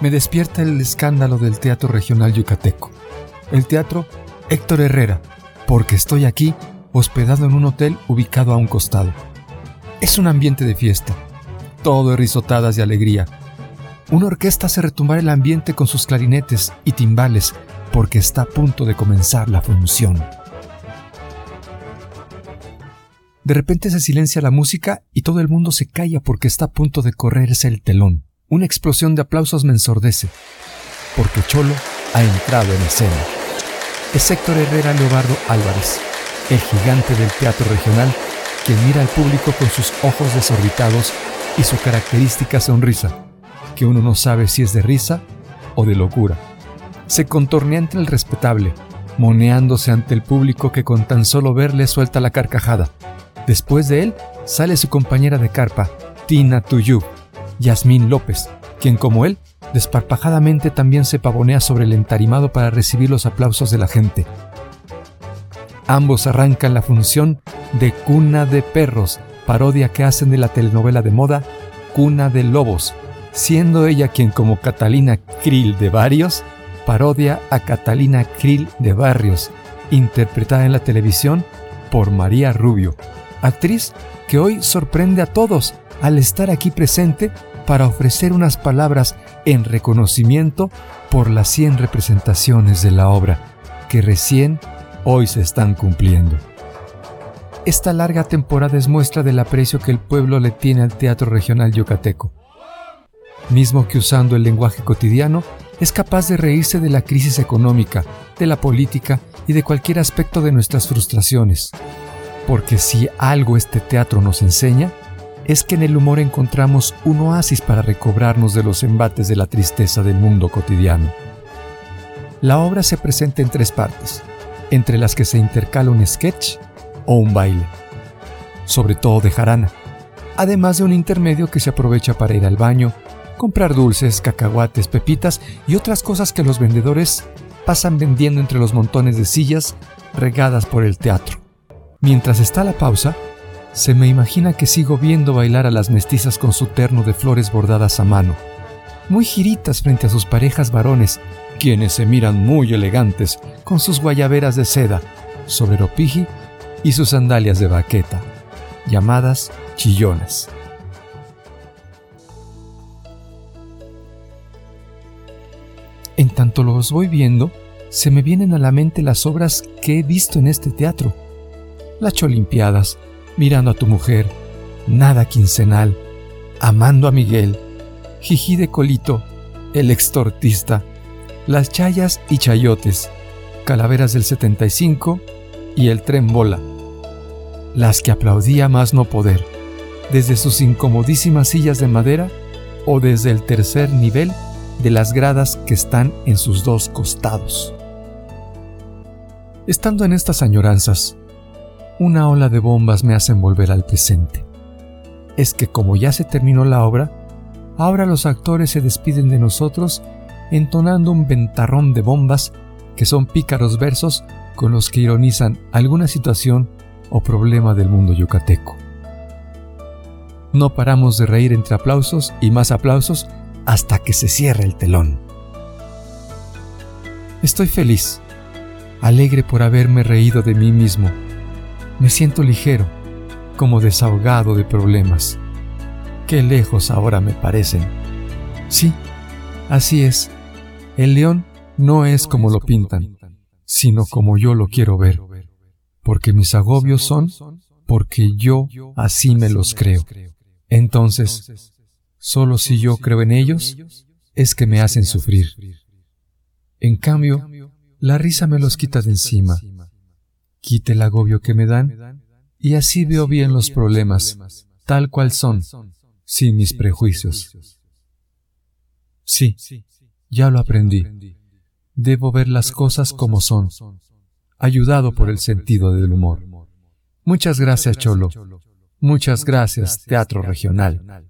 me despierta el escándalo del Teatro Regional Yucateco. El Teatro Héctor Herrera, porque estoy aquí hospedado en un hotel ubicado a un costado. Es un ambiente de fiesta, todo es risotadas de alegría. Una orquesta hace retumbar el ambiente con sus clarinetes y timbales porque está a punto de comenzar la función. De repente se silencia la música y todo el mundo se calla porque está a punto de correrse el telón. Una explosión de aplausos me ensordece, porque Cholo ha entrado en escena. Es Héctor Herrera Leobardo Álvarez, el gigante del teatro regional, quien mira al público con sus ojos desorbitados y su característica sonrisa, que uno no sabe si es de risa o de locura. Se contornea entre el respetable, moneándose ante el público que con tan solo verle suelta la carcajada. Después de él sale su compañera de carpa, Tina Tuyu, Yasmín López, quien como él, desparpajadamente también se pavonea sobre el entarimado para recibir los aplausos de la gente. Ambos arrancan la función de Cuna de Perros, parodia que hacen de la telenovela de moda Cuna de Lobos, siendo ella quien como Catalina Krill de Barrios, parodia a Catalina Krill de Barrios, interpretada en la televisión por María Rubio actriz que hoy sorprende a todos al estar aquí presente para ofrecer unas palabras en reconocimiento por las 100 representaciones de la obra que recién hoy se están cumpliendo. Esta larga temporada es muestra del aprecio que el pueblo le tiene al teatro regional yucateco, mismo que usando el lenguaje cotidiano es capaz de reírse de la crisis económica, de la política y de cualquier aspecto de nuestras frustraciones, porque si algo este teatro nos enseña, es que en el humor encontramos un oasis para recobrarnos de los embates de la tristeza del mundo cotidiano. La obra se presenta en tres partes, entre las que se intercala un sketch o un baile, sobre todo de jarana, además de un intermedio que se aprovecha para ir al baño, comprar dulces, cacahuates, pepitas y otras cosas que los vendedores pasan vendiendo entre los montones de sillas regadas por el teatro. Mientras está la pausa, se me imagina que sigo viendo bailar a las mestizas con su terno de flores bordadas a mano, muy giritas frente a sus parejas varones, quienes se miran muy elegantes con sus guayaberas de seda, ropiji y sus sandalias de baqueta, llamadas chillonas. En tanto los voy viendo, se me vienen a la mente las obras que he visto en este teatro las cholimpiadas, mirando a tu mujer, nada quincenal, amando a Miguel, Jiji de Colito, el extortista, las chayas y chayotes, calaveras del 75 y el tren bola, las que aplaudía más no poder, desde sus incomodísimas sillas de madera o desde el tercer nivel de las gradas que están en sus dos costados. Estando en estas añoranzas, una ola de bombas me hacen volver al presente. Es que como ya se terminó la obra, ahora los actores se despiden de nosotros entonando un ventarrón de bombas que son pícaros versos con los que ironizan alguna situación o problema del mundo yucateco. No paramos de reír entre aplausos y más aplausos hasta que se cierra el telón. Estoy feliz, alegre por haberme reído de mí mismo me siento ligero, como desahogado de problemas. Qué lejos ahora me parecen. Sí, así es. El león no es como lo pintan, sino como yo lo quiero ver, porque mis agobios son porque yo así me los creo. Entonces, solo si yo creo en ellos, es que me hacen sufrir. En cambio, la risa me los quita de encima quite el agobio que me dan y así veo bien los problemas, tal cual son, sin mis prejuicios. Sí, ya lo aprendí. Debo ver las cosas como son, ayudado por el sentido del humor. Muchas gracias, Cholo. Muchas gracias, Teatro Regional.